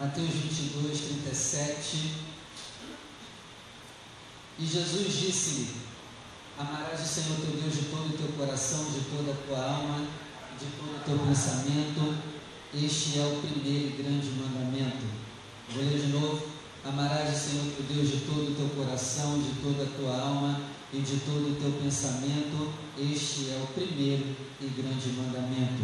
Mateus 22, 37. E Jesus disse-lhe: Amarás o Senhor teu Deus de todo o teu coração, de toda a tua alma, de todo o teu pensamento. Este é o primeiro e grande mandamento. Vou ler de novo. Amarás o Senhor teu Deus de todo o teu coração, de toda a tua alma e de todo o teu pensamento. Este é o primeiro e grande mandamento.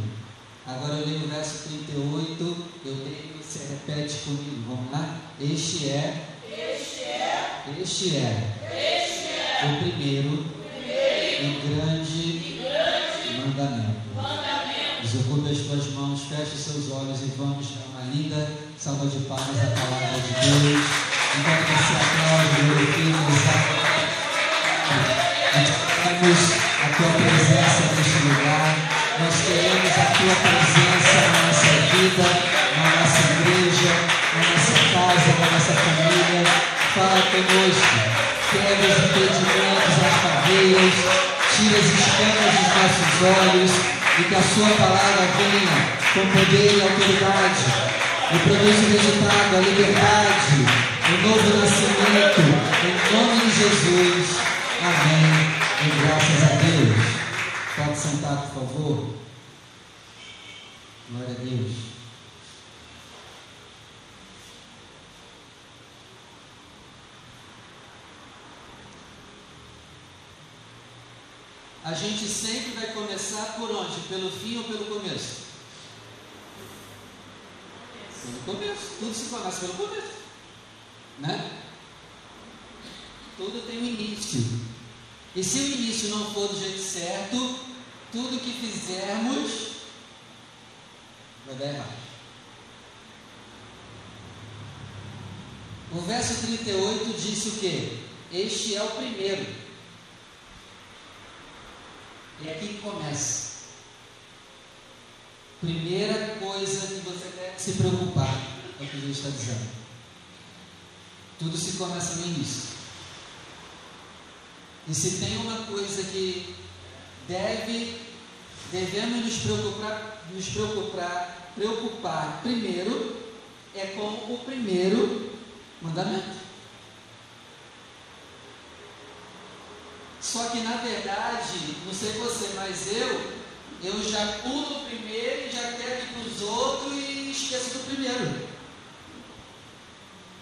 Agora eu leio o verso 38, eu leio e você repete comigo. Vamos lá? Este é. Este é. Este é. Este é. O primeiro, primeiro e grande, e grande mandamento. mandamento. Desocupe as tuas mãos, feche seus olhos e vamos dar uma linda salva de palmas à palavra de Deus. Enquanto você aplaude, glorifica, exalta. Nós queremos a tua presença tua presença na nossa vida, na nossa igreja, na nossa casa, na nossa família. Fala conosco. Quebra os impedimentos, as cadeias, tira as escamas dos nossos olhos e que a sua palavra venha com poder e autoridade e produza o resultado, a liberdade, o novo nascimento, em nome de Jesus. Amém. E graças a Deus. Pode sentar, por favor. Glória a Deus. A gente sempre vai começar por onde? Pelo fim ou pelo começo? Pelo começo. Tudo se começa pelo começo. Né? Tudo tem um início. E se o início não for do jeito certo, tudo que fizermos vai dar errado. O verso 38 disse o que? Este é o primeiro. É aqui que começa. Primeira coisa que você deve se preocupar, é o que Jesus está dizendo. Tudo se começa no início. E se tem uma coisa que deve, devemos nos preocupar, nos preocupar, preocupar primeiro, é com o primeiro mandamento. Só que na verdade, não sei você, mas eu, eu já pulo o primeiro e já quero ir para os outros e esqueço do primeiro.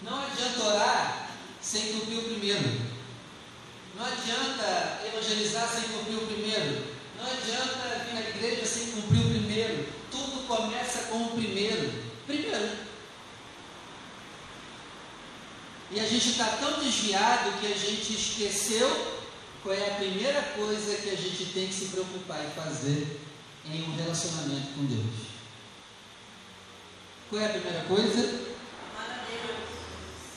Não adianta orar sem cumprir o primeiro. Não adianta evangelizar sem cumprir o primeiro. Não adianta vir na igreja sem cumprir o primeiro. Tudo começa com o primeiro. Primeiro. E a gente está tão desviado que a gente esqueceu qual é a primeira coisa que a gente tem que se preocupar e fazer em um relacionamento com Deus. Qual é a primeira coisa? Amar a Deus.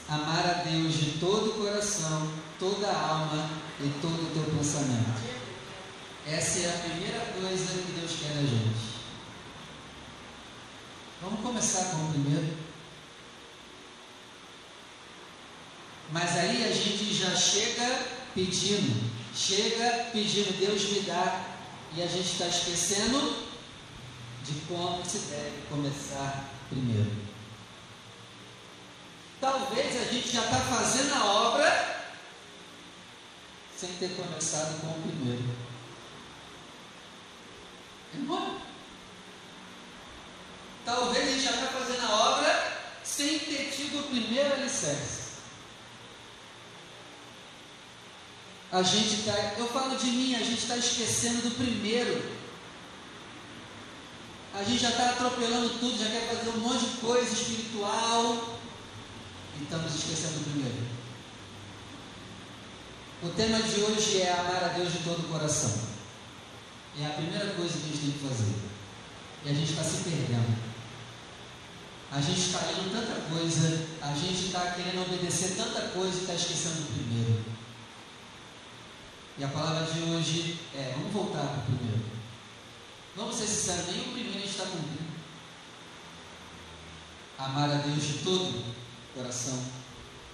Amar a Deus de todo o coração, toda a alma e todo o teu pensamento. Essa é a primeira coisa que Deus quer da gente. Vamos começar com o primeiro. Mas aí a gente já chega pedindo, chega pedindo, Deus me dá, e a gente está esquecendo de como se deve começar primeiro. Talvez a gente já está fazendo a obra sem ter começado com o primeiro. Irmão, talvez a gente já está fazendo a obra sem ter tido o primeiro alicerce. A gente está, eu falo de mim, a gente está esquecendo do primeiro. A gente já está atropelando tudo, já quer fazer um monte de coisa espiritual e estamos esquecendo do primeiro. O tema de hoje é amar a Deus de todo o coração. É a primeira coisa que a gente tem que fazer. E a gente está se perdendo. A gente está lendo tanta coisa, a gente está querendo obedecer tanta coisa e está esquecendo do primeiro. E a palavra de hoje é: vamos voltar para o primeiro. Vamos ser sinceros, nem o primeiro a gente está cumprindo. Amar a Deus de todo coração,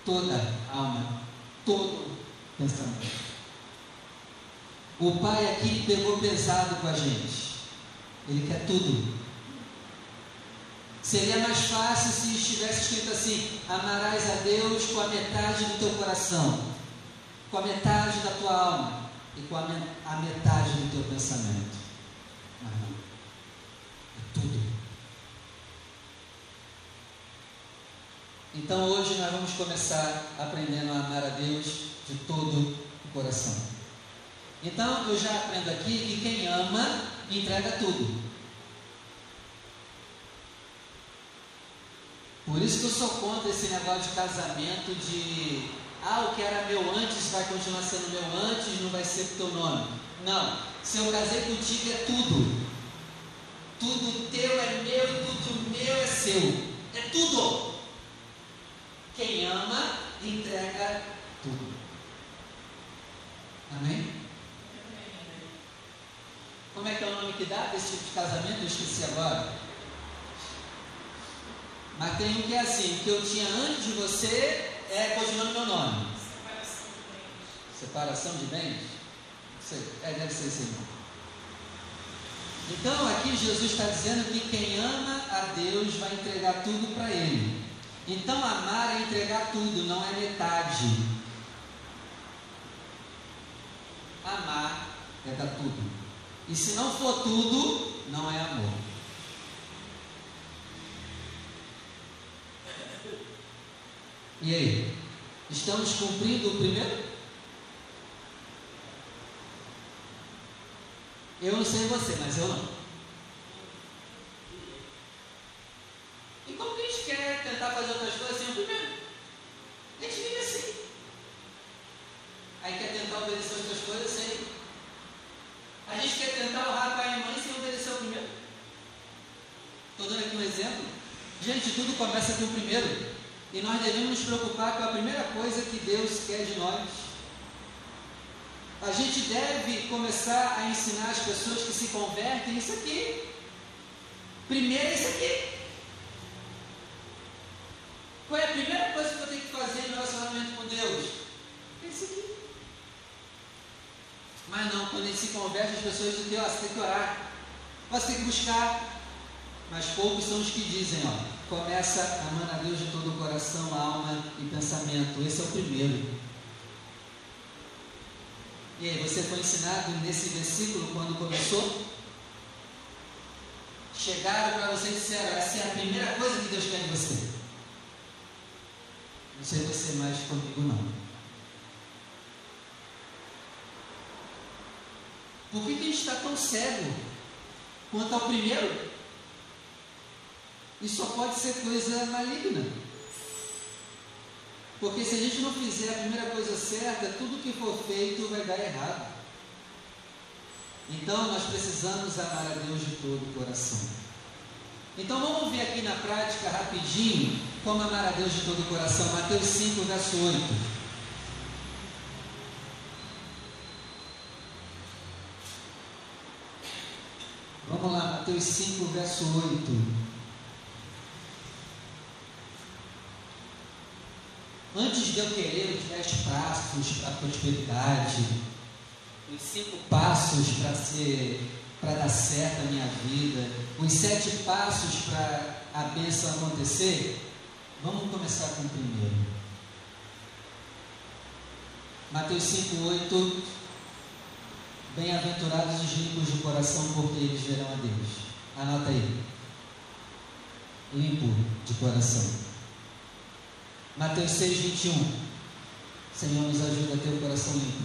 toda alma, todo pensamento. O pai aqui pegou pesado com a gente. Ele quer tudo. Seria mais fácil se estivesse escrito assim: amarás a Deus com a metade do teu coração, com a metade da tua alma e com a, metade do teu pensamento. Mas não. É tudo. Então hoje nós vamos começar aprendendo a amar a Deus de todo o coração. Então eu já aprendo aqui que quem ama entrega tudo. Por isso que eu sou contra esse negócio de casamento de ah, o que era meu antes vai continuar sendo meu antes, não vai ser teu nome. Não, se eu casei contigo é tudo. Tudo teu é meu tudo meu é seu. É tudo. Quem ama, entrega tudo. Amém? Como é que é o nome que dá desse tipo de casamento? Eu esqueci agora. Mas tem um que é assim, que eu tinha antes de você é continuando meu nome. Separação de bens? É, deve ser esse Então aqui Jesus está dizendo que quem ama a Deus vai entregar tudo para Ele. Então amar é entregar tudo, não é metade. Amar é dar tudo. E se não for tudo, não é amor. E aí? Estamos cumprindo o primeiro? Eu não sei você, mas eu não. E como que a gente quer tentar fazer outras coisas sem o primeiro? A gente vive assim. Aí quer tentar obedecer outras coisas sem. A gente quer tentar honrar pai e mãe sem obedecer o primeiro. Estou dando aqui um exemplo. Gente, tudo começa com o primeiro. E nós devemos nos preocupar com a primeira coisa que Deus quer de nós. A gente deve começar a ensinar as pessoas que se convertem isso aqui. Primeiro isso aqui. Qual é a primeira coisa que eu tenho que fazer no relacionamento com Deus? É isso aqui. Mas não, quando a gente se converte, as pessoas dizem, ó, você tem que orar. Você tem que buscar. Mas poucos são os que dizem, ó, começa amando a Deus de todo o coração, alma e pensamento. Esse é o primeiro. E aí, você foi ensinado nesse versículo quando começou? Chegaram para você e disseram: essa é a primeira coisa que Deus quer de você. Não sei você mais comigo, não. Por que, que a gente está tão cego quanto ao primeiro? E só pode ser coisa maligna. Porque se a gente não fizer a primeira coisa certa, tudo que for feito vai dar errado. Então nós precisamos amar a Deus de todo o coração. Então vamos ver aqui na prática rapidinho como amar a Deus de todo o coração. Mateus 5, verso 8. Vamos lá, Mateus 5, verso 8. Antes de eu querer os dez passos para a prosperidade, os cinco passos para ser para dar certo a minha vida, os sete passos para a bênção acontecer, vamos começar com o primeiro. Mateus 5,8 Bem-aventurados os limpos de coração, porque eles verão a Deus. Anota aí. Limpo de coração. Mateus 6, 21. Senhor, nos ajuda a ter o coração limpo.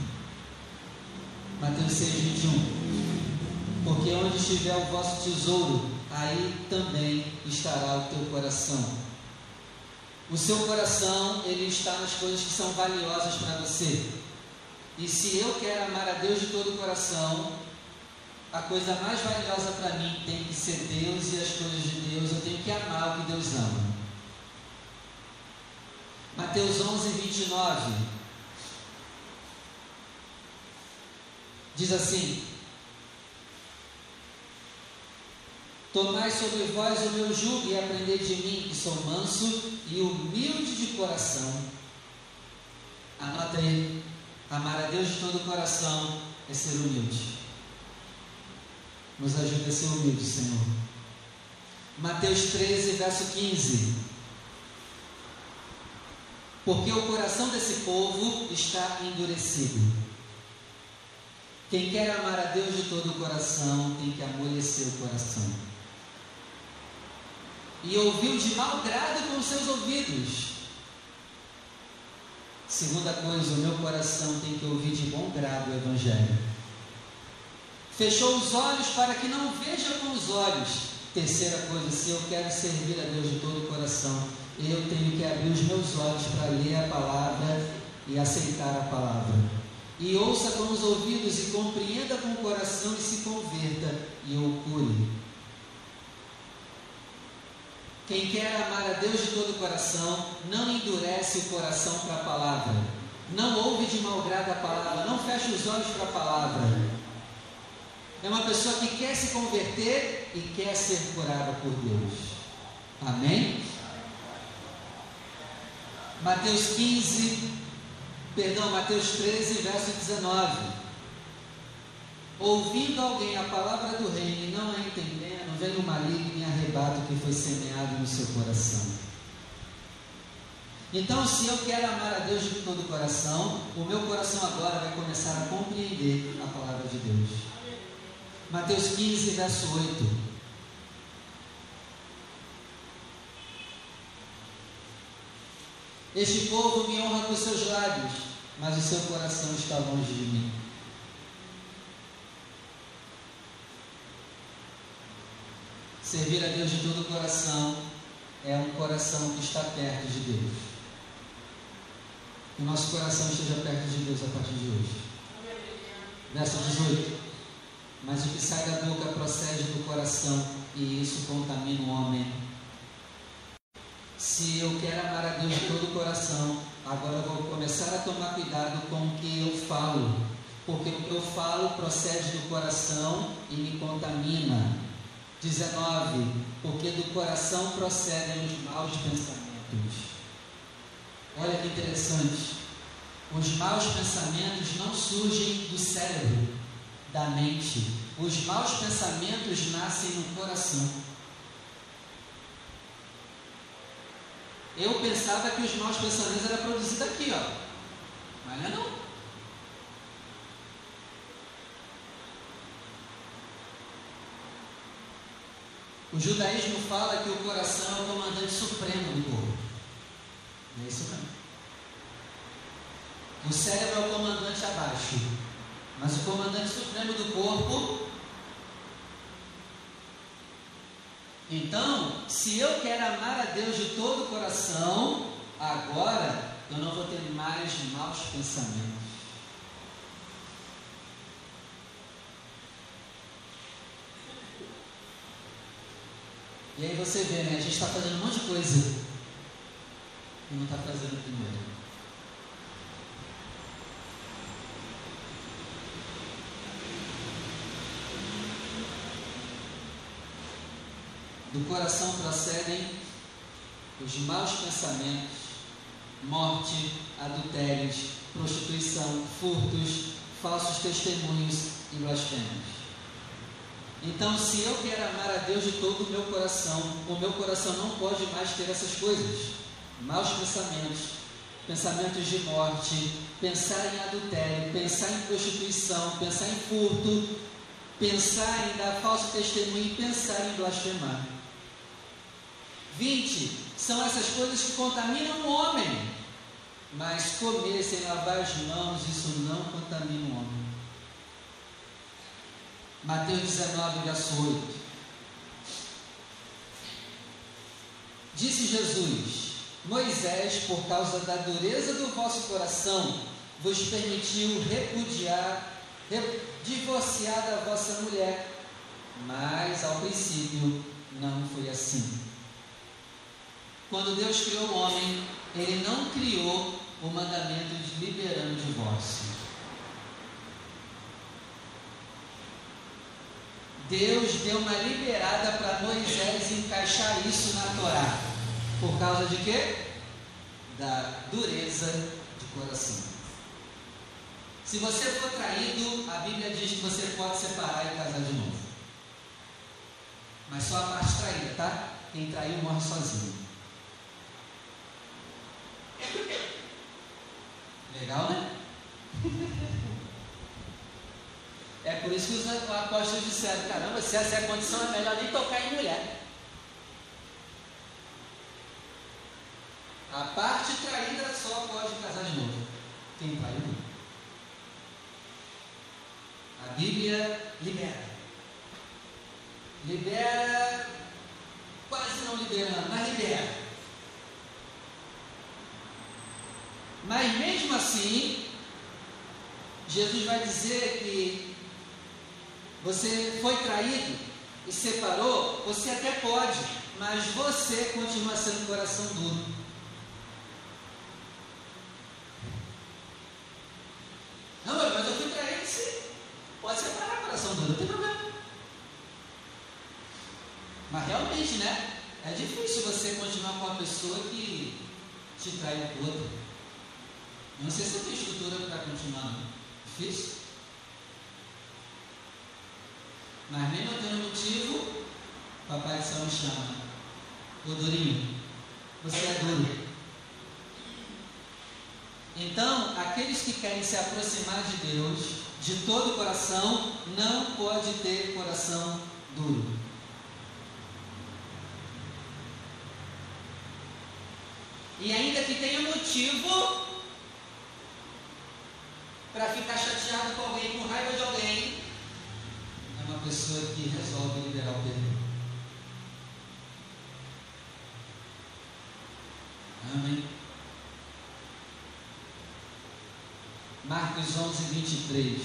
Mateus 6, 21. Porque onde estiver o vosso tesouro, aí também estará o teu coração. O seu coração, ele está nas coisas que são valiosas para você. E se eu quero amar a Deus de todo o coração, a coisa mais valiosa para mim tem que ser Deus e as coisas de Deus. Eu tenho que amar o que Deus ama. Mateus 11, 29. Diz assim: Tomai sobre vós o meu jugo e aprendei de mim, que sou manso e humilde de coração. Anota aí: amar a Deus de todo o coração é ser humilde. Nos ajude a ser humilde, Senhor. Mateus 13, verso 15. Porque o coração desse povo está endurecido. Quem quer amar a Deus de todo o coração tem que amolecer o coração. E ouviu de mau grado com os seus ouvidos. Segunda coisa, o meu coração tem que ouvir de bom grado o Evangelho. Fechou os olhos para que não veja com os olhos. Terceira coisa, se eu quero servir a Deus de todo o coração, eu tenho que abrir os meus olhos para ler a palavra e aceitar a palavra. E ouça com os ouvidos e compreenda com o coração e se converta e eu cure. Quem quer amar a Deus de todo o coração, não endurece o coração para a palavra. Não ouve de mau grado a palavra, não fecha os olhos para a palavra. É uma pessoa que quer se converter e quer ser curada por Deus. Amém? Mateus 15, perdão, Mateus 13, verso 19. Ouvindo alguém a palavra do reino e não a entendendo, vem o maligno e arrebata o que foi semeado no seu coração. Então, se eu quero amar a Deus de todo o coração, o meu coração agora vai começar a compreender a palavra de Deus. Mateus 15, verso 8. Este povo me honra com seus lábios, mas o seu coração está longe de mim. Servir a Deus de todo o coração é um coração que está perto de Deus. Que o nosso coração esteja perto de Deus a partir de hoje. Verso 18. Mas o que sai da boca procede do coração, e isso contamina o homem. Se eu quero amar a Deus de todo o coração, agora vou começar a tomar cuidado com o que eu falo, porque o que eu falo procede do coração e me contamina. 19. Porque do coração procedem os maus pensamentos. Olha que interessante. Os maus pensamentos não surgem do cérebro, da mente. Os maus pensamentos nascem no coração. Eu pensava que os maus pensamentos eram produzidos aqui, ó. Mas não é não. O judaísmo fala que o coração é o comandante supremo do corpo. Não é isso não. O cérebro é o comandante abaixo. Mas o comandante supremo do corpo. Então, se eu quero amar a Deus de todo o coração, agora eu não vou ter mais maus pensamentos. E aí você vê, né? A gente está fazendo um monte de coisa e não está fazendo primeiro. Do coração procedem os maus pensamentos, morte, adultérios, prostituição, furtos, falsos testemunhos e blasfêmios. Então, se eu quero amar a Deus de todo o meu coração, o meu coração não pode mais ter essas coisas. Maus pensamentos, pensamentos de morte, pensar em adultério, pensar em prostituição, pensar em furto, pensar em dar falso testemunho e pensar em blasfemar. 20. São essas coisas que contaminam o homem. Mas comer sem lavar as mãos, isso não contamina o homem. Mateus 19, verso 8. Disse Jesus: Moisés, por causa da dureza do vosso coração, vos permitiu repudiar, divorciar da vossa mulher. Mas ao princípio não foi assim. Quando Deus criou o homem, ele não criou o mandamento de liberando o divórcio. Deus deu uma liberada para Moisés encaixar isso na Torá. Por causa de quê? Da dureza de coração. Se você for traído, a Bíblia diz que você pode separar e casar de novo. Mas só a parte traída, tá? Quem traiu morre sozinho. Legal, né? É por isso que os apóstolos disseram: caramba, se essa é a condição, é melhor nem tocar em mulher. A parte traída só pode casar de novo. Quem traiu? A Bíblia libera. Libera, quase não liberando, mas libera. Mas mesmo assim, Jesus vai dizer que você foi traído e separou, você até pode, mas você continua sendo coração duro. Não, mas eu fui traído, sim. Pode separar coração duro, não tem problema. Mas realmente, né? É difícil você continuar com uma pessoa que te traiu toda. Não sei se tem estrutura para continuar. Difícil. Mas mesmo eu tendo motivo, Papai Céu me chama. Ô Durinho, você é duro. Então, aqueles que querem se aproximar de Deus de todo o coração, não pode ter coração duro. E ainda que tenha motivo para ficar chateado com alguém, com raiva de alguém, é uma pessoa que resolve liberar o perdão. Amém. Marcos 11, 23.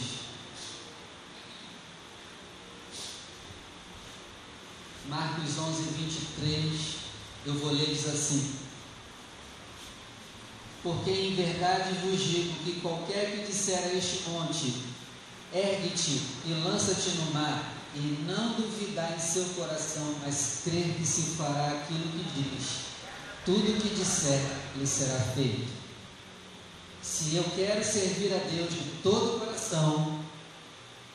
Marcos 11, 23. Eu vou ler, diz assim: Porque em verdade vos digo que qualquer que disser a este monte, ergue-te e lança-te no mar, e não duvidar em seu coração, mas crer que se fará aquilo que diz, tudo que disser lhe será feito. Se eu quero servir a Deus de todo o coração,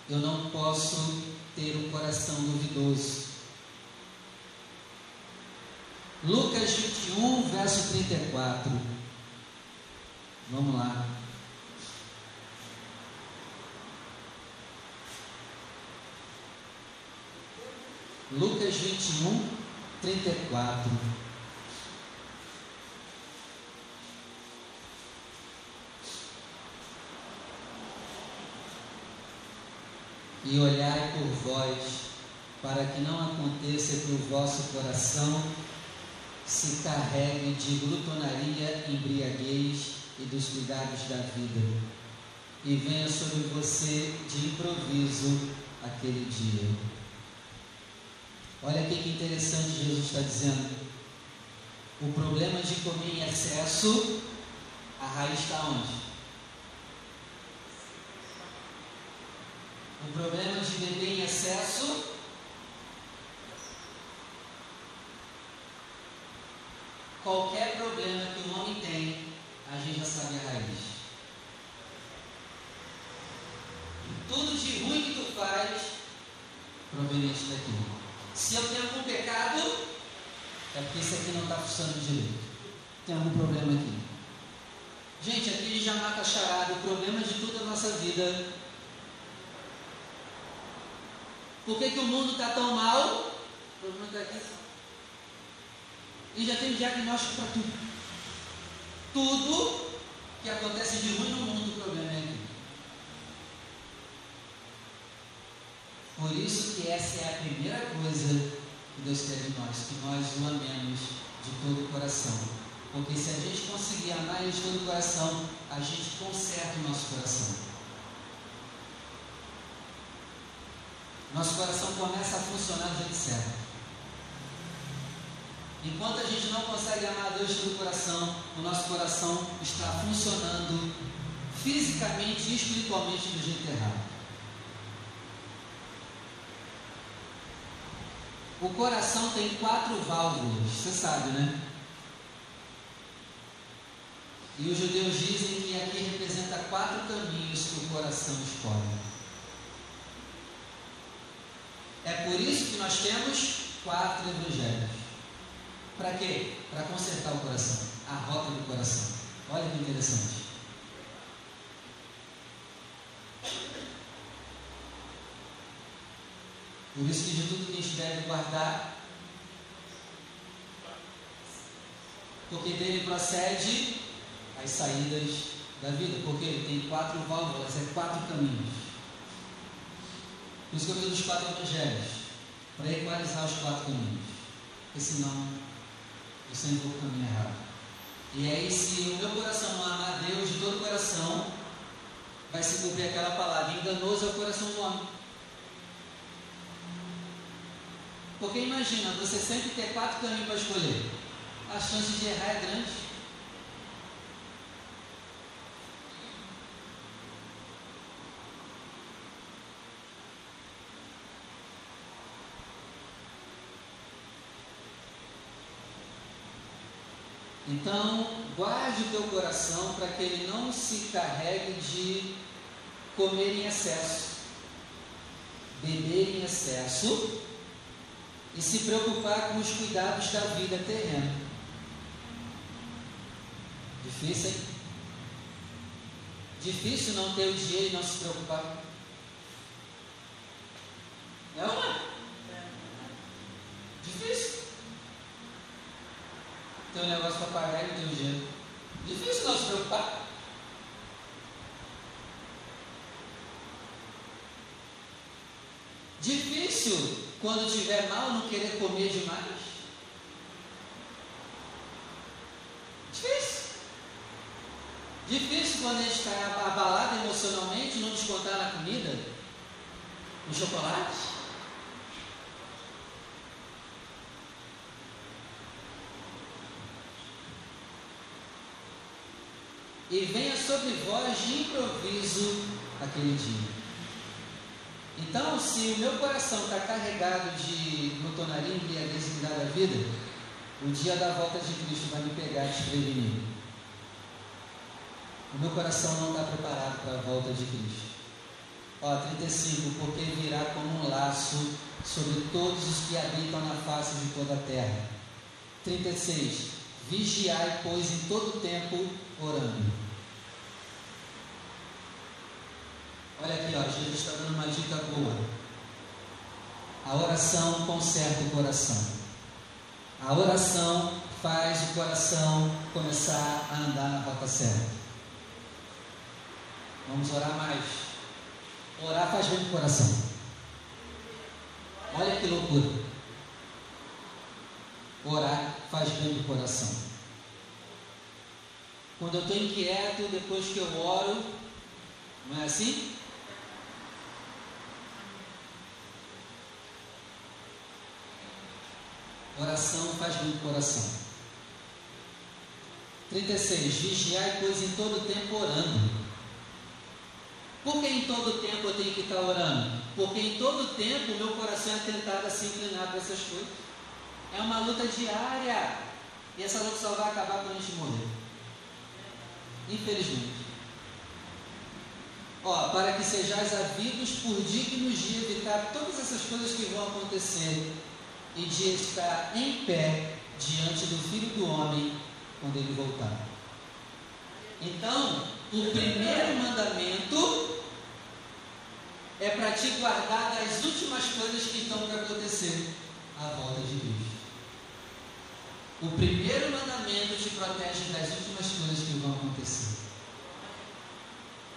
eu não posso ter um coração duvidoso. Lucas 21, verso 34. Vamos lá. Lucas 21, 34. E olhai por vós, para que não aconteça que o vosso coração se carregue de glutonaria, embriaguez e dos cuidados da vida, e venha sobre você de improviso aquele dia. Olha que interessante Jesus está dizendo. O problema de comer em excesso, a raiz está onde? O problema de beber em excesso qualquer problema que o homem tem, a gente já sabe a raiz. Tudo de ruim que tu faz, proveniente daquilo. Se eu tenho algum pecado, é porque isso aqui não está funcionando direito. Tem algum problema aqui. Gente, aqui já mata a charada. O problema de toda a nossa vida Por que, que o mundo está tão mal? O problema está aqui. E já tem diagnóstico para tudo. Tudo que acontece de ruim no mundo, o problema é aqui. Por isso que essa é a primeira coisa que Deus quer de nós, que nós o amemos de todo o coração. Porque se a gente conseguir amar Ele de todo o coração, a gente conserta o nosso coração. Nosso coração começa a funcionar do jeito certo. Enquanto a gente não consegue amar a Deus do coração, o nosso coração está funcionando fisicamente e espiritualmente do jeito errado. O coração tem quatro válvulas, você sabe, né? E os judeus dizem que aqui representa quatro caminhos que o coração escolhe. É por isso que nós temos quatro evangelhos. Para quê? Para consertar o coração, a rota do coração. Olha que interessante. Por isso que de tudo que a gente deve guardar, porque dele procede as saídas da vida, porque ele tem quatro válvulas, é quatro caminhos. Por isso que eu fiz os quatro evangelhos, para equalizar os quatro caminhos, porque senão eu sempre vou caminho errado. E aí, se o meu coração não amar Deus de todo o coração, vai se cumprir aquela palavra: enganoso é o coração do homem. Porque imagina, você sempre ter quatro caminhos para escolher. A chance de errar é grande. Então, guarde o teu coração para que ele não se carregue de comer em excesso, beber em excesso e se preocupar com os cuidados da vida terrena. Difícil, hein? Difícil não ter o dinheiro e não se preocupar. É? Difícil. Tem um negócio para pagar e não tem o dinheiro. Difícil não se preocupar. Difícil quando tiver mal não querer comer demais? Difícil. Difícil quando a gente está abalado emocionalmente não descontar na comida, no chocolate. E venha sobre vós de improviso aquele dia. Então, se o meu coração está carregado de glutonaria, embriaguez e da vida, o dia da volta de Cristo vai me pegar desprevenido. O meu coração não está preparado para a volta de Cristo. Ó, 35, porque virá como um laço sobre todos os que habitam na face de toda a terra. 36, vigiai, pois, em todo tempo orando Olha aqui, ó, Jesus está dando uma dica boa. A oração conserta o coração. A oração faz o coração começar a andar na rota certa. Vamos orar mais. Orar faz bem o coração. Olha que loucura. Orar faz bem o coração. Quando eu estou inquieto, depois que eu oro, não é assim? Oração faz bem o coração. 36. Vigiai, pois, em todo tempo orando. Por que em todo tempo eu tenho que estar orando? Porque em todo tempo o meu coração é tentado a se inclinar para essas coisas. É uma luta diária. E essa luta só vai acabar quando a gente morrer. Infelizmente. Ó, para que sejais havidos por dignos de evitar todas essas coisas que vão acontecer e de estar em pé diante do Filho do Homem quando ele voltar. Então, o primeiro mandamento é para te guardar das últimas coisas que estão para acontecer à volta de Cristo. O primeiro mandamento te protege das últimas coisas que vão acontecer.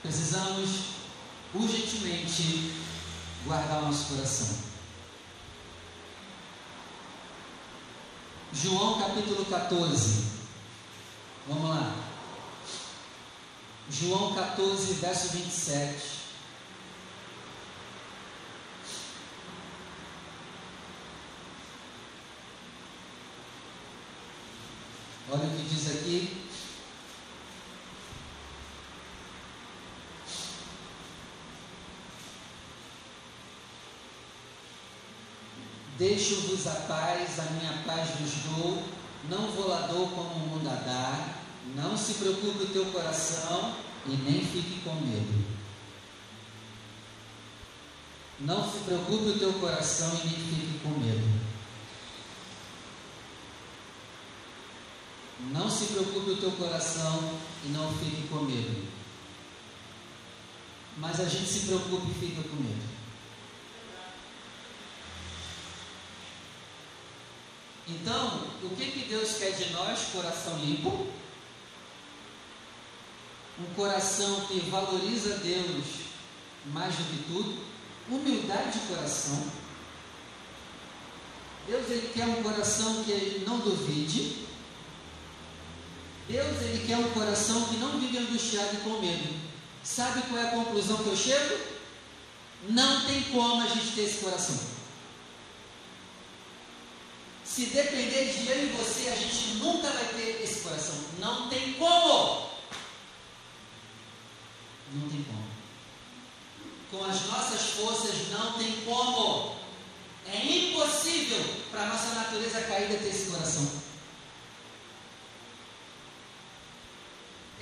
Precisamos urgentemente guardar o nosso coração. João capítulo 14. Vamos lá. João 14, verso 27. Olha o que diz aqui. Deixo-vos a paz, a minha paz vos dou, não vou lá dou como o mundo a dá. Não se preocupe o teu coração e nem fique com medo. Não se preocupe o teu coração e nem fique com medo. Se preocupe o teu coração e não fique com medo. Mas a gente se preocupa e fica com medo. Então, o que, que Deus quer de nós? Coração limpo. Um coração que valoriza Deus mais do que tudo. Humildade de coração. Deus ele quer um coração que não duvide. Deus ele quer um coração que não vive angustiado e com medo. Sabe qual é a conclusão que eu chego? Não tem como a gente ter esse coração. Se depender de eu e você, a gente nunca vai ter esse coração. Não tem como. Não tem como. Com as nossas forças, não tem como. É impossível para a nossa natureza caída ter esse coração.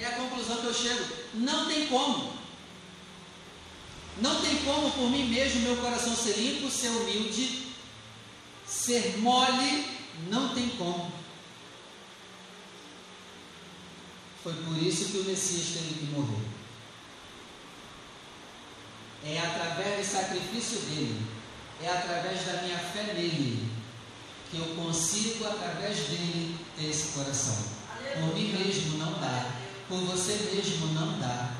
É a conclusão que eu chego. Não tem como. Não tem como por mim mesmo meu coração ser limpo, ser humilde, ser mole. Não tem como. Foi por isso que o Messias teve que morrer. É através do sacrifício dele, é através da minha fé nele, que eu consigo, através dele, ter esse coração. Por mim mesmo não dá. Por você mesmo não dá.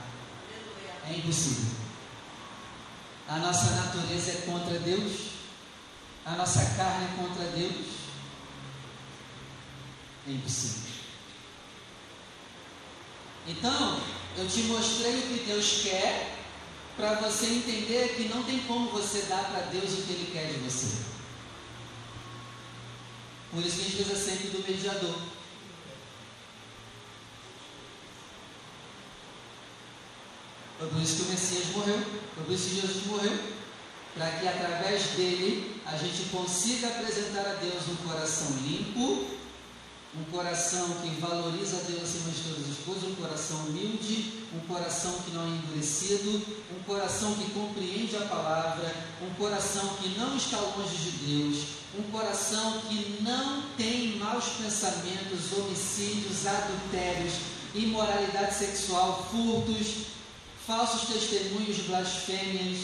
É impossível. A nossa natureza é contra Deus. A nossa carne é contra Deus. É impossível. Então, eu te mostrei o que Deus quer para você entender que não tem como você dar para Deus o que Ele quer de você. Por isso que a gente precisa sempre do mediador. Foi por isso que o Messias morreu, foi por isso que Jesus morreu, para que através dele a gente consiga apresentar a Deus um coração limpo, um coração que valoriza a Deus acima de todas as coisas, um coração humilde, um coração que não é endurecido, um coração que compreende a palavra, um coração que não está longe de Deus, um coração que não tem maus pensamentos, homicídios, adultérios, imoralidade sexual, furtos, falsos testemunhos, blasfêmias,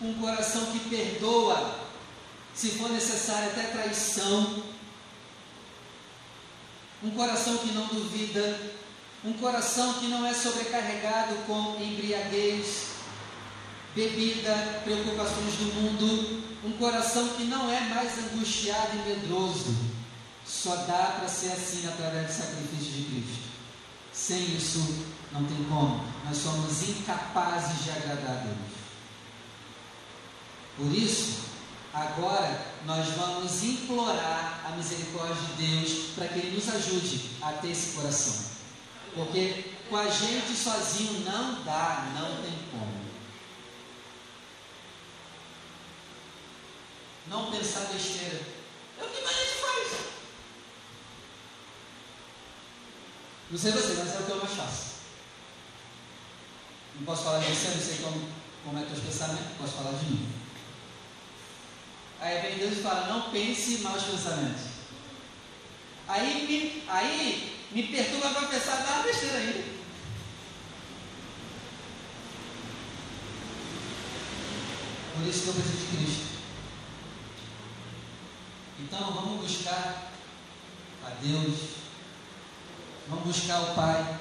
um coração que perdoa, se for necessário, até traição, um coração que não duvida, um coração que não é sobrecarregado com embriaguez, bebida, preocupações do mundo, um coração que não é mais angustiado e medroso. Só dá para ser assim através do sacrifício de Cristo. Sem isso, não tem como. Nós somos incapazes de agradar a Deus. Por isso, agora nós vamos implorar a misericórdia de Deus para que Ele nos ajude a ter esse coração. Porque com a gente sozinho não dá, não tem como. Não pensar besteira. É o que mais a gente faz. Não sei você, mas é o que eu mais faço. Não posso falar de você, não sei como, como é teus pensamentos, posso falar de mim. Aí vem Deus e fala, não pense maus pensamentos. Aí me, aí me perturba para pensar, dá uma besteira aí. Por isso que eu preciso de Cristo. Então vamos buscar a Deus, vamos buscar o Pai,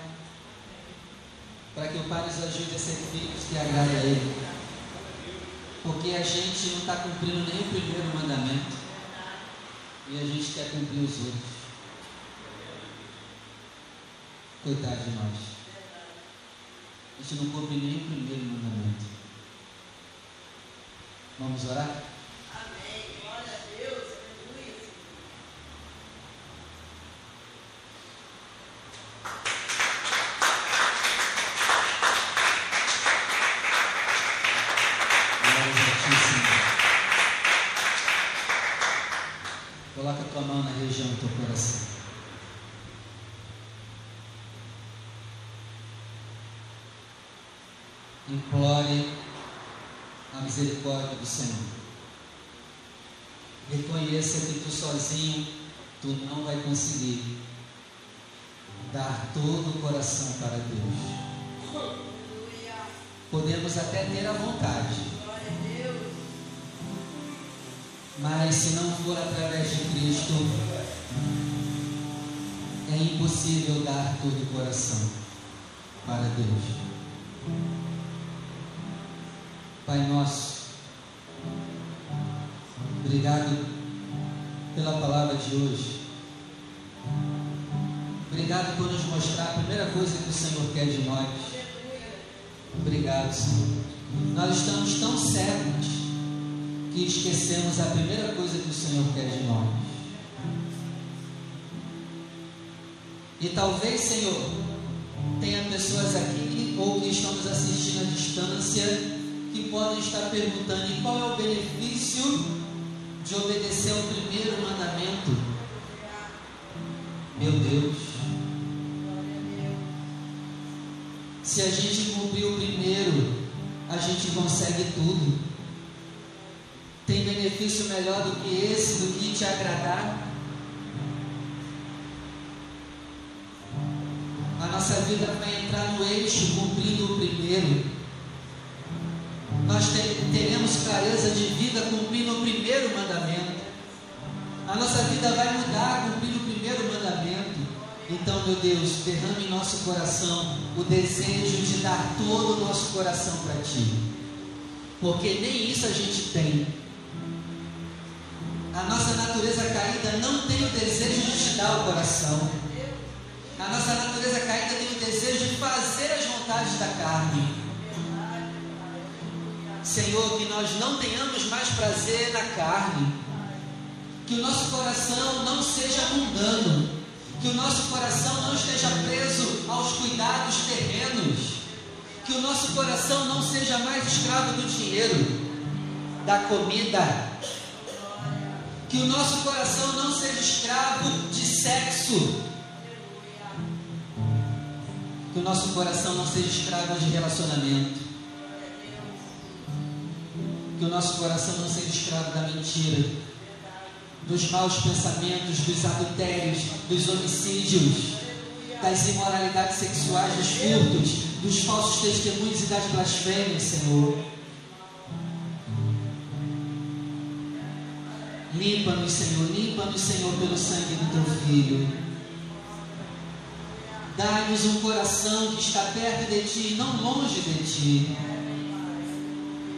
para que o Pai nos ajude a ser filhos que agradem a Ele. Porque a gente não está cumprindo nem o primeiro mandamento e a gente quer cumprir os outros. Coitado de nós. A gente não cumpre nem o primeiro mandamento. Vamos orar? De hoje. Obrigado por nos mostrar a primeira coisa que o Senhor quer de nós. Obrigado, Senhor. Nós estamos tão cegos que esquecemos a primeira coisa que o Senhor quer de nós. E talvez, Senhor, tenha pessoas aqui ou que estão nos assistindo à distância que podem estar perguntando qual é o benefício de obedecer ao primeiro mandamento. Meu Deus, se a gente cumprir o primeiro, a gente consegue tudo. Tem benefício melhor do que esse, do que te agradar? A nossa vida vai entrar no eixo cumprindo o primeiro. Nós teremos clareza de vida cumprindo o primeiro mandamento. A nossa vida vai mudar cumprindo o primeiro mandamento. Então, meu Deus, derrame em nosso coração o desejo de dar todo o nosso coração para Ti. Porque nem isso a gente tem. A nossa natureza caída não tem o desejo de te dar o coração. A nossa natureza caída tem o desejo de fazer as vontades da carne. Senhor, que nós não tenhamos mais prazer na carne. Que o nosso coração não seja mundano. Que o nosso coração não esteja preso aos cuidados terrenos. Que o nosso coração não seja mais escravo do dinheiro, da comida. Que o nosso coração não seja escravo de sexo. Que o nosso coração não seja escravo de relacionamento. Que o nosso coração não seja escravo da mentira, dos maus pensamentos, dos adultérios, dos homicídios, das imoralidades sexuais, dos furtos, dos falsos testemunhos e das blasfêmias, Senhor. Limpa-nos, Senhor, limpa-nos, Senhor, pelo sangue do teu filho. Dá-nos um coração que está perto de ti, não longe de ti.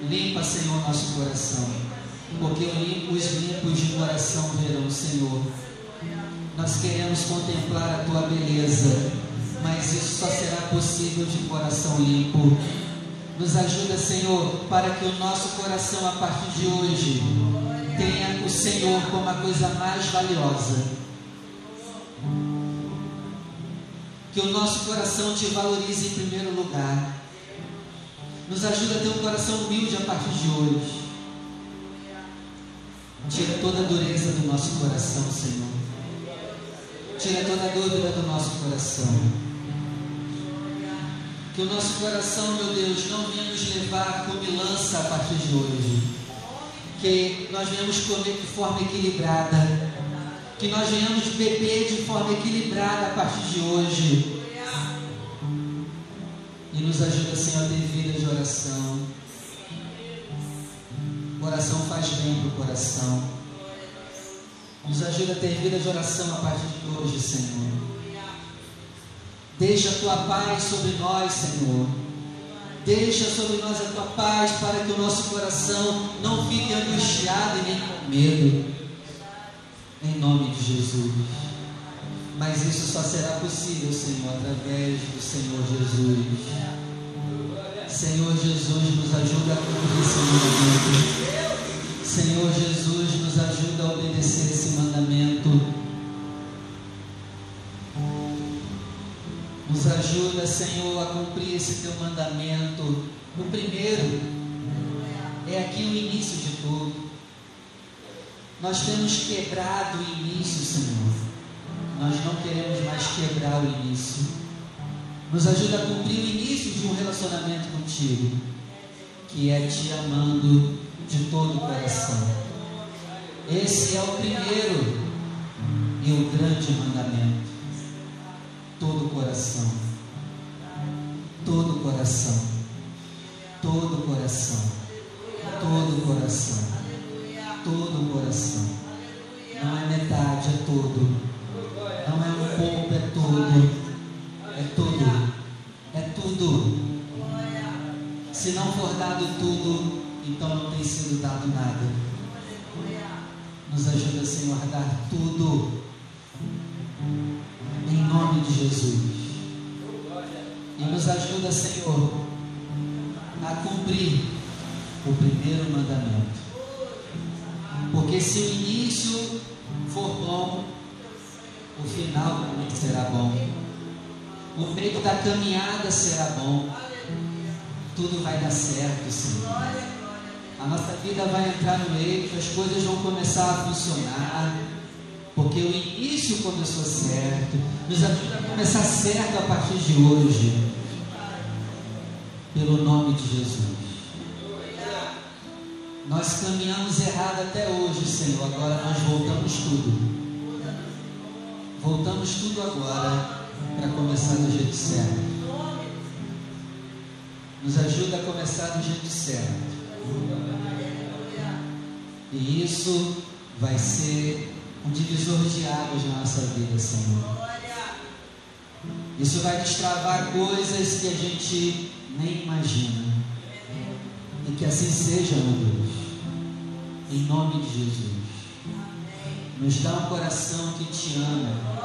Limpa, Senhor, nosso coração, porque os limpos de coração verão, Senhor. Nós queremos contemplar a tua beleza, mas isso só será possível de coração limpo. Nos ajuda, Senhor, para que o nosso coração, a partir de hoje, tenha o Senhor como a coisa mais valiosa. Que o nosso coração te valorize em primeiro lugar. Nos ajuda a ter um coração humilde a partir de hoje. Tira toda a dureza do nosso coração, Senhor. Tira toda a dúvida do nosso coração. Que o nosso coração, meu Deus, não venha nos levar à comilança a partir de hoje. Que nós venhamos comer de forma equilibrada. Que nós venhamos beber de forma equilibrada a partir de hoje. Nos ajuda, Senhor, a ter vida de oração. Oração faz bem para o coração. Nos ajuda a ter vida de oração a partir de hoje, Senhor. Deixa a tua paz sobre nós, Senhor. Deixa sobre nós a tua paz para que o nosso coração não fique angustiado e nem com medo. Em nome de Jesus. Mas isso só será possível, Senhor, através do Senhor Jesus. Senhor Jesus, nos ajuda a cumprir esse mandamento. Senhor Jesus, nos ajuda a obedecer esse mandamento. Nos ajuda, Senhor, a cumprir esse teu mandamento. O primeiro é aqui o início de tudo. Nós temos quebrado o início, Senhor. Nós não queremos mais quebrar o início. Nos ajuda a cumprir o início de um relacionamento contigo, que é te amando de todo o coração. Esse é o primeiro e o grande mandamento. Todo coração. Todo coração. Todo coração. Todo coração. Todo coração. Não é metade, é todo. Dado tudo, então não tem sido dado nada. Nos ajuda, Senhor, a dar tudo. Em nome de Jesus. E nos ajuda, Senhor, a cumprir o primeiro mandamento. Porque se o início for bom, o final também será bom. O meio da caminhada será bom. Tudo vai dar certo, Senhor. A nossa vida vai entrar no eixo, as coisas vão começar a funcionar. Porque o início começou certo. Nos ajuda a começar certo a partir de hoje. Pelo nome de Jesus. Nós caminhamos errado até hoje, Senhor. Agora nós voltamos tudo. Voltamos tudo agora para começar do jeito certo. Nos ajuda a começar do jeito certo. E isso vai ser um divisor de águas na nossa vida, Senhor. Isso vai destravar coisas que a gente nem imagina. E que assim seja, meu Deus. Em nome de Jesus. Nos dá um coração que te ama.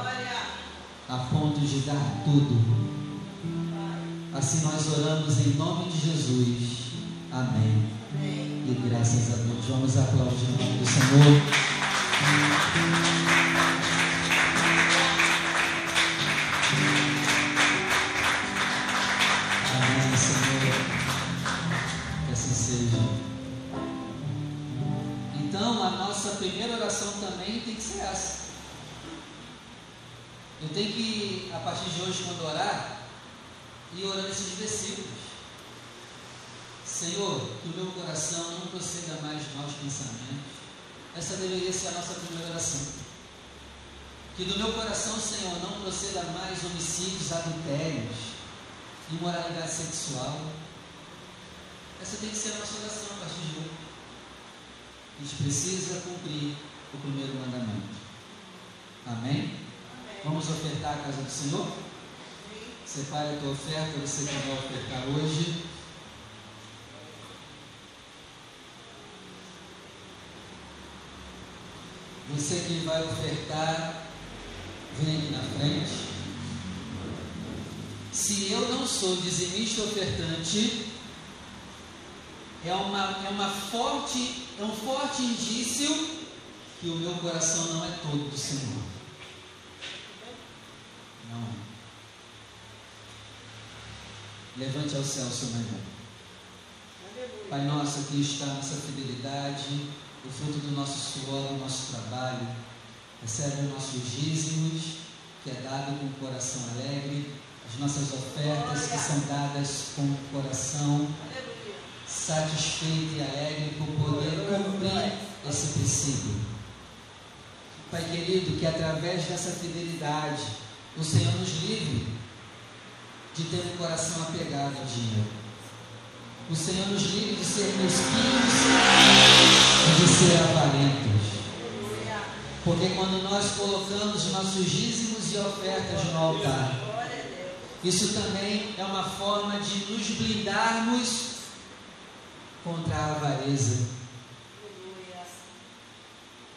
A ponto de dar tudo. Assim nós oramos em nome de Jesus. Amém. E graças a Deus. Vamos aplaudir o nome do Senhor. Amém, Senhor. Que assim seja. Então, a nossa primeira oração também tem que ser essa. Eu tenho que, a partir de hoje, quando orar, ir orando esses versículos. Senhor, que o meu coração não proceda mais de maus pensamentos. Essa deveria ser a nossa primeira oração. Que do meu coração, Senhor, não proceda mais homicídios, adultérios, imoralidade sexual. Essa tem que ser a nossa oração a partir de hoje. A gente precisa cumprir o primeiro mandamento. Amém? Vamos ofertar a casa do Senhor? Separe a tua oferta, você que vai ofertar hoje. Você que vai ofertar, vem aqui na frente. Se eu não sou dizimista ofertante, é, uma, é, uma forte, é um forte indício que o meu coração não é todo do Senhor. Não é. Levante ao céu seu mão. Pai nosso, aqui está a nossa fidelidade, o fruto do nosso suor, do nosso trabalho. Recebe os nossos dízimos, que é dado com o coração alegre, as nossas ofertas, que são dadas com o coração satisfeito e alegre por poder cumprir esse princípio. Pai querido, que através dessa fidelidade o Senhor nos livre de ter um coração apegado ao dinheiro. O Senhor nos livre de ser mesquinhos e de ser avarentos. Porque quando nós colocamos nossos dízimos e ofertas no altar, isso também é uma forma de nos blindarmos contra a avareza.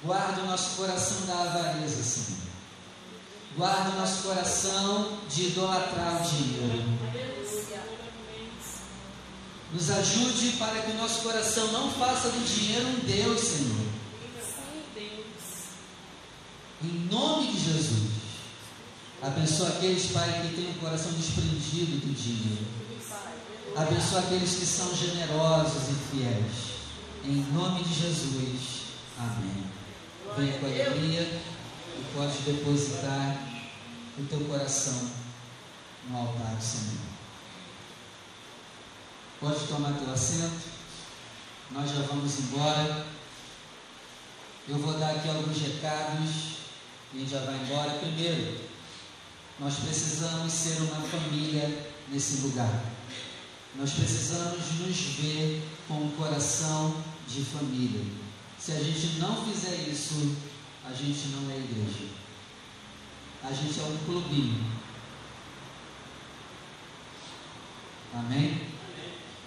Guarda o nosso coração da avareza, Senhor. Guarda o nosso coração de idolatrar o dinheiro. Nos ajude para que o nosso coração não faça do dinheiro um Deus, Senhor. Em nome de Jesus. Abençoa aqueles, Pai, que têm o coração desprendido do dinheiro. Abençoa aqueles que são generosos e fiéis. Em nome de Jesus. Amém. Venha com alegria e pode depositar o teu coração no altar do Senhor. Pode tomar teu assento. Nós já vamos embora. Eu vou dar aqui alguns recados e a gente já vai embora. Primeiro, Nós precisamos ser uma família nesse lugar. Nós precisamos nos ver com um coração de família. Se a gente não fizer isso, a gente não é igreja. A gente é um clubinho. Amém?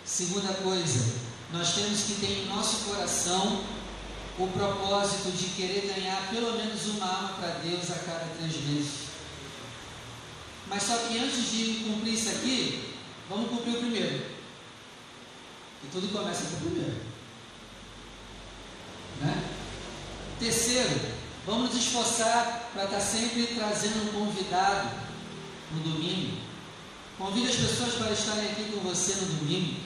Segunda coisa, nós temos que ter em nosso coração o propósito de querer ganhar pelo menos uma alma para Deus a cada três meses. Mas só que antes de cumprir isso aqui, vamos cumprir o primeiro. E tudo começa com o primeiro. Né? Terceiro, vamos nos esforçar para estar sempre trazendo um convidado no domingo. Convide as pessoas para estarem aqui com você no domingo.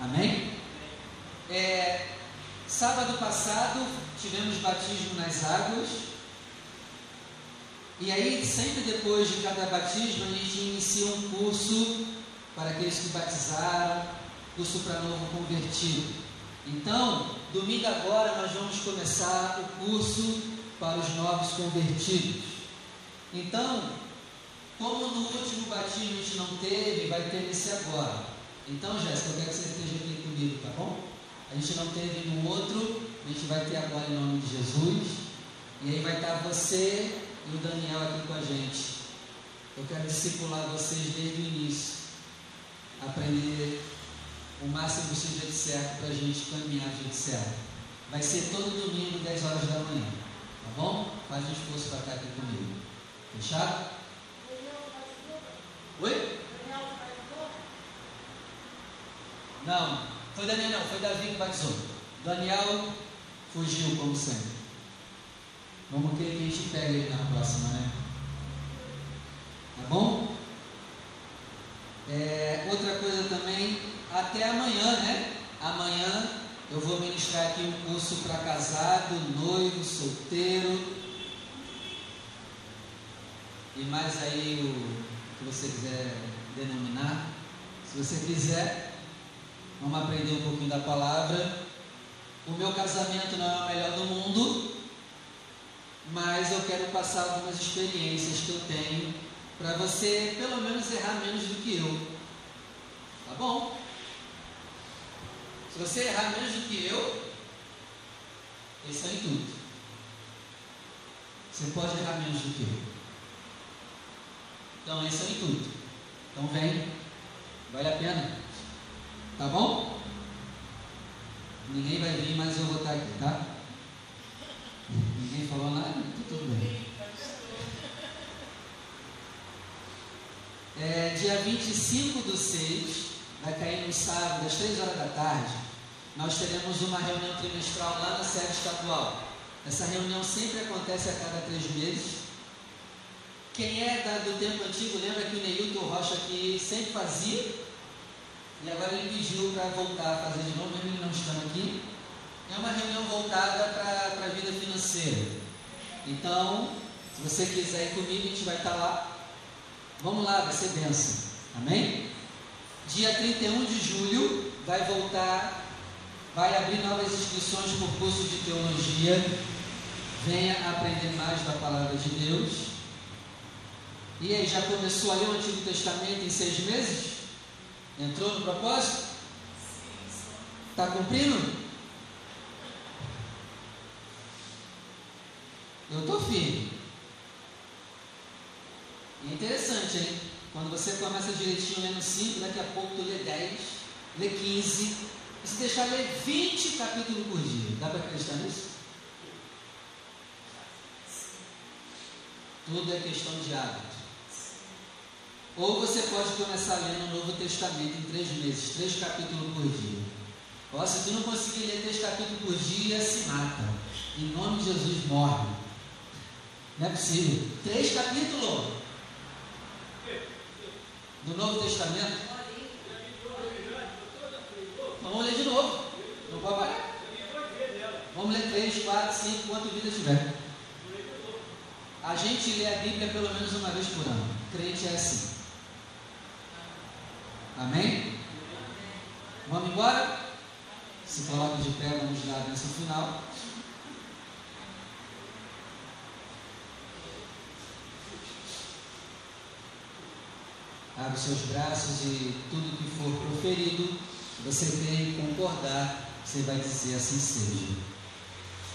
Amém? É, sábado passado tivemos batismo nas águas. E aí, sempre depois de cada batismo, a gente inicia um curso para aqueles que batizaram, curso para novo convertido. Então, domingo agora nós vamos começar o curso para os novos convertidos. Então, como no último batismo a gente não teve, vai ter esse agora. Então, Jéssica, eu quero que você esteja aqui comigo, tá bom? A gente não teve no outro, a gente vai ter agora em nome de Jesus. E aí vai estar você e o Daniel aqui com a gente. Eu quero discipular vocês desde o início. Aprender o máximo possível de certo para a gente caminhar de certo. Vai ser todo domingo, 10 horas da manhã. Tá bom? Faz um esforço para estar aqui comigo. Fechado? Oi? Não, foi Daniel não, foi Davi que batizou. Daniel fugiu, como sempre. Vamos querer que a gente pegue ele na próxima, né? Tá bom? É, outra coisa também, até amanhã, né? Amanhã eu vou ministrar aqui um curso para casado, noivo, solteiro. E mais aí o que você quiser denominar. Se você quiser, vamos aprender um pouquinho da palavra. O meu casamento não é o melhor do mundo, mas eu quero passar algumas experiências que eu tenho para você pelo menos errar menos do que eu. Tá bom? Se você errar menos do que eu, isso é em tudo. Você pode errar menos do que eu. Então, isso é em tudo. Então, vem. Vale a pena. Tá bom? Ninguém vai vir, mas eu vou estar aqui, tá? Ninguém falou nada? Tá tudo bem. É, dia 25 do 6, vai cair no sábado, às 3 horas da tarde, nós teremos uma reunião trimestral lá na sede estadual. Essa reunião sempre acontece a cada três meses. Quem é da, do tempo antigo lembra que o Neilton Rocha aqui sempre fazia, e agora ele pediu para voltar a fazer de novo, mesmo ele não estando aqui. É uma reunião voltada para a vida financeira. Então, se você quiser ir comigo, a gente vai estar lá. Vamos lá, vai ser benção. Amém? Dia 31 de julho vai voltar, vai abrir novas inscrições por curso de teologia. Venha aprender mais da palavra de Deus. E aí, já começou a ler o Antigo Testamento em seis meses? Entrou no propósito? Está cumprindo? Eu estou firme. E é interessante, hein? Quando você começa direitinho lendo 5, daqui a pouco tu lê 10, lê 15. E se deixar ler 20 capítulos por dia, dá para acreditar nisso? Tudo é questão de hábito. Ou você pode começar lendo o Novo Testamento em três meses, três capítulos por dia. Ó, se tu não conseguir ler três capítulos por dia, se mata. Em nome de Jesus, morre. Não é possível. Três capítulos do Novo Testamento. Vamos ler de novo. Não pode parar. Vamos ler três, quatro, cinco, quanto vida tiver. A gente lê a Bíblia pelo menos uma vez por ano. Crente é assim. Amém? Vamos embora? Se coloque de pé, vamos dar a bênção final. Abre seus braços e tudo que for proferido, você que concordar, você vai dizer assim seja.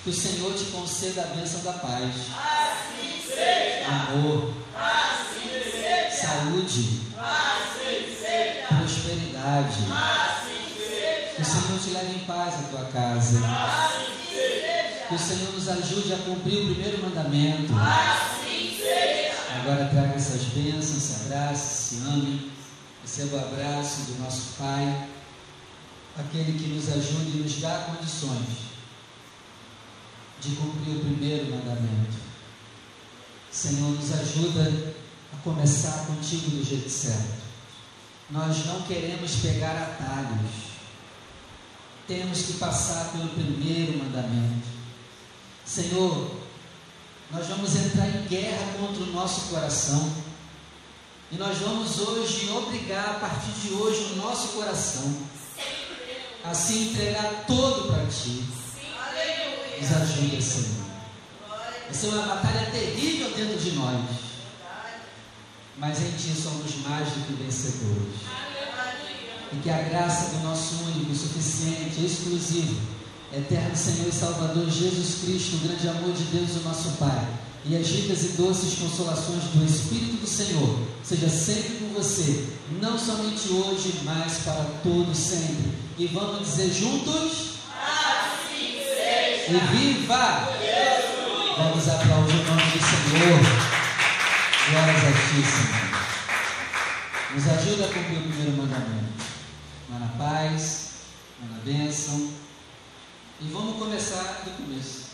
Que o Senhor te conceda a bênção da paz. Assim seja. Amor. Assim seja. Saúde. Assim seja. Prosperidade. Assim seja. Que o Senhor te leve em paz à tua casa. Assim seja. Que o Senhor nos ajude a cumprir o primeiro mandamento. Assim seja. Agora traga essas bênçãos, se se ame. Receba o abraço do nosso Pai, aquele que nos ajude e nos dá condições de cumprir o primeiro mandamento. Senhor, nos ajuda a começar contigo do jeito certo. Nós não queremos pegar atalhos. Temos que passar pelo primeiro mandamento. Senhor, nós vamos entrar em guerra contra o nosso coração. E nós vamos hoje obrigar, a partir de hoje, o nosso coração a se entregar todo para Ti. Nos ajuda, Senhor. Essa é uma batalha terrível dentro de nós. Mas em Ti somos mais do que vencedores. E que a graça do nosso único, suficiente, exclusivo, eterno Senhor e Salvador Jesus Cristo, o grande amor de Deus, o nosso Pai, e as ricas e doces consolações do Espírito do Senhor, seja sempre com você, não somente hoje, mas para todo sempre. E vamos dizer juntos: Assim seja. E viva! Vamos aplaudir o nome do Senhor. Glórias a Ti, Senhor. Nos ajuda a cumprir o primeiro mandamento. Na paz, na bênção. E vamos começar do começo.